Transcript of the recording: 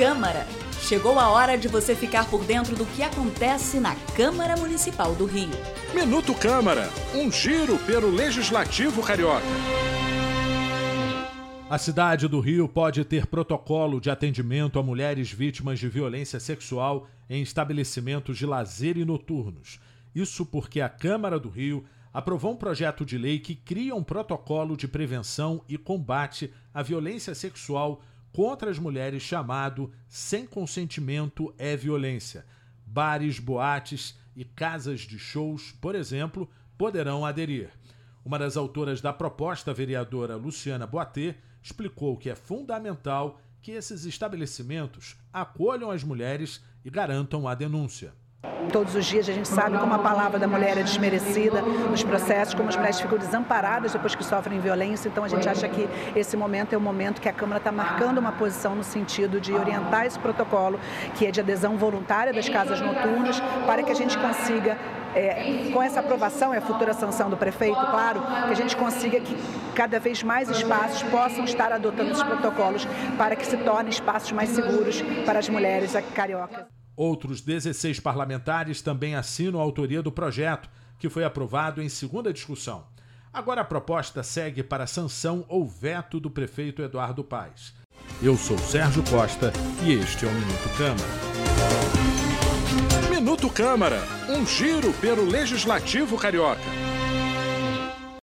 Câmara. Chegou a hora de você ficar por dentro do que acontece na Câmara Municipal do Rio. Minuto Câmara, um giro pelo Legislativo Carioca. A cidade do Rio pode ter protocolo de atendimento a mulheres vítimas de violência sexual em estabelecimentos de lazer e noturnos. Isso porque a Câmara do Rio aprovou um projeto de lei que cria um protocolo de prevenção e combate à violência sexual contra as mulheres chamado Sem Consentimento é Violência. Bares, boates e casas de shows, por exemplo, poderão aderir. Uma das autoras da proposta, a vereadora Luciana Boatê, explicou que é fundamental que esses estabelecimentos acolham as mulheres e garantam a denúncia. Todos os dias a gente sabe como a palavra da mulher é desmerecida nos processos, como as mulheres ficam desamparadas depois que sofrem violência. Então a gente acha que esse momento é o momento que a Câmara está marcando uma posição no sentido de orientar esse protocolo, que é de adesão voluntária das casas noturnas, para que a gente consiga é, com essa aprovação e a futura sanção do prefeito, claro, que a gente consiga que cada vez mais espaços possam estar adotando esses protocolos para que se tornem espaços mais seguros para as mulheres cariocas. Outros 16 parlamentares também assinam a autoria do projeto, que foi aprovado em segunda discussão. Agora a proposta segue para sanção ou veto do prefeito Eduardo Paes. Eu sou Sérgio Costa e este é o Minuto Câmara. Minuto Câmara, um giro pelo Legislativo Carioca.